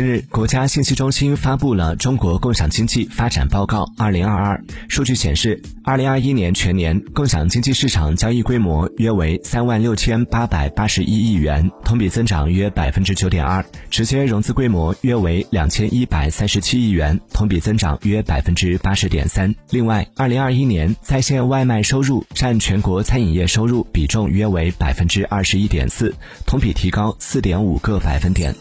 近日，国家信息中心发布了《中国共享经济发展报告（二零二二）》。数据显示，二零二一年全年共享经济市场交易规模约为三万六千八百八十一亿元，同比增长约百分之九点二；直接融资规模约为两千一百三十七亿元，同比增长约百分之八十点三。另外，二零二一年在线外卖收入占全国餐饮业收入比重约为百分之二十一点四，同比提高四点五个百分点。